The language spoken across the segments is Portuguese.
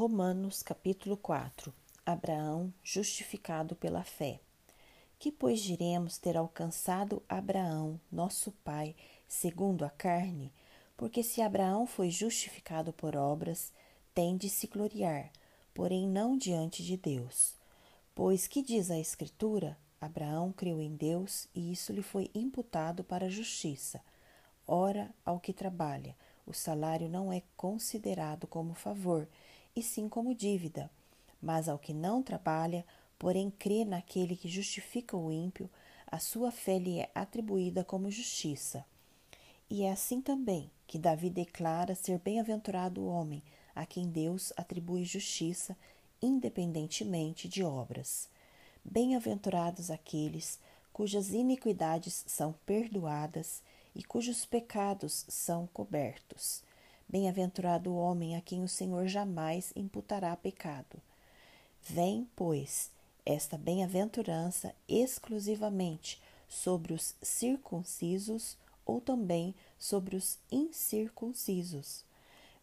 Romanos capítulo 4 Abraão justificado pela fé. Que, pois, diremos ter alcançado Abraão, nosso pai, segundo a carne? Porque se Abraão foi justificado por obras, tem de se gloriar, porém não diante de Deus. Pois que diz a Escritura? Abraão creu em Deus e isso lhe foi imputado para justiça. Ora, ao que trabalha, o salário não é considerado como favor, e sim como dívida. Mas ao que não trabalha, porém crê naquele que justifica o ímpio, a sua fé lhe é atribuída como justiça. E é assim também que Davi declara ser bem-aventurado o homem a quem Deus atribui justiça, independentemente de obras. Bem-aventurados aqueles cujas iniquidades são perdoadas e cujos pecados são cobertos. Bem-aventurado o homem a quem o Senhor jamais imputará pecado. Vem, pois, esta bem-aventurança exclusivamente sobre os circuncisos ou também sobre os incircuncisos.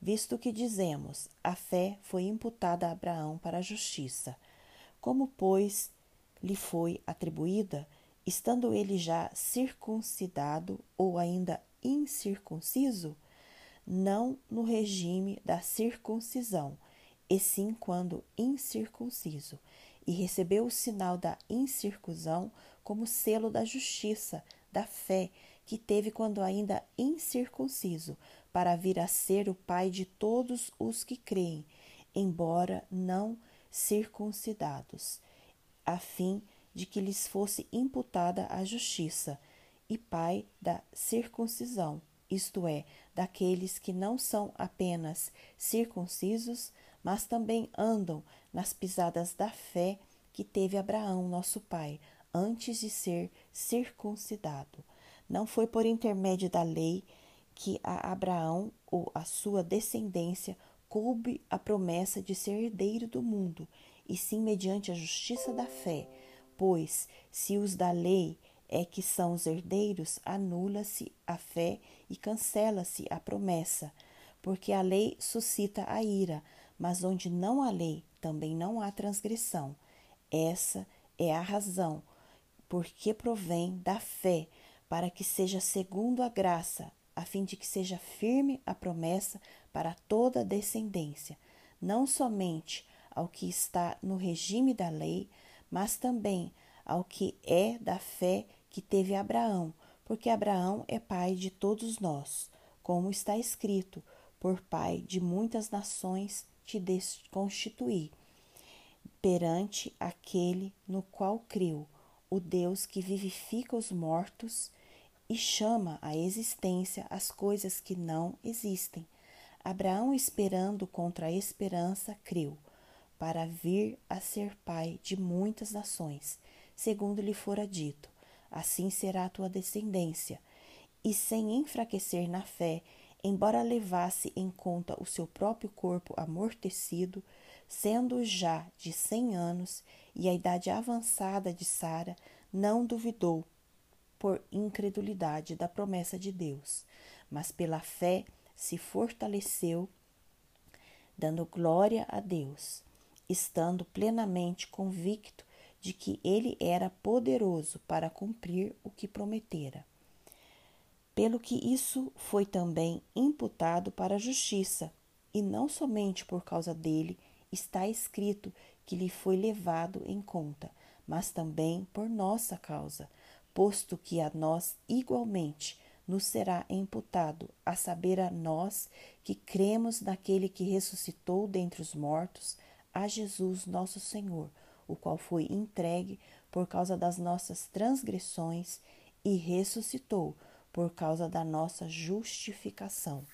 Visto que dizemos, a fé foi imputada a Abraão para a justiça. Como, pois, lhe foi atribuída, estando ele já circuncidado ou ainda incircunciso? Não no regime da circuncisão, e sim quando incircunciso, e recebeu o sinal da incircuncisão como selo da justiça, da fé que teve quando ainda incircunciso, para vir a ser o pai de todos os que creem, embora não circuncidados, a fim de que lhes fosse imputada a justiça, e pai da circuncisão, isto é, daqueles que não são apenas circuncisos, mas também andam nas pisadas da fé que teve Abraão, nosso pai, antes de ser circuncidado. Não foi por intermédio da lei que a Abraão ou a sua descendência coube a promessa de ser herdeiro do mundo, e sim mediante a justiça da fé, pois se os da lei é que são os herdeiros, anula-se a fé e cancela-se a promessa, porque a lei suscita a ira, mas onde não há lei, também não há transgressão. Essa é a razão porque provém da fé, para que seja segundo a graça, a fim de que seja firme a promessa para toda a descendência, não somente ao que está no regime da lei, mas também ao que é da fé que teve Abraão, porque Abraão é pai de todos nós, como está escrito: por pai de muitas nações te constituí, perante aquele no qual creu, o Deus que vivifica os mortos e chama à existência as coisas que não existem. Abraão, esperando contra a esperança, creu, para vir a ser pai de muitas nações, segundo lhe fora dito assim será a tua descendência. E sem enfraquecer na fé, embora levasse em conta o seu próprio corpo amortecido, sendo já de cem anos e a idade avançada de Sara, não duvidou por incredulidade da promessa de Deus, mas pela fé se fortaleceu, dando glória a Deus, estando plenamente convicto de que ele era poderoso para cumprir o que prometera. Pelo que isso foi também imputado para a justiça, e não somente por causa dele está escrito que lhe foi levado em conta, mas também por nossa causa, posto que a nós igualmente nos será imputado, a saber, a nós que cremos naquele que ressuscitou dentre os mortos, a Jesus nosso Senhor o qual foi entregue por causa das nossas transgressões e ressuscitou por causa da nossa justificação.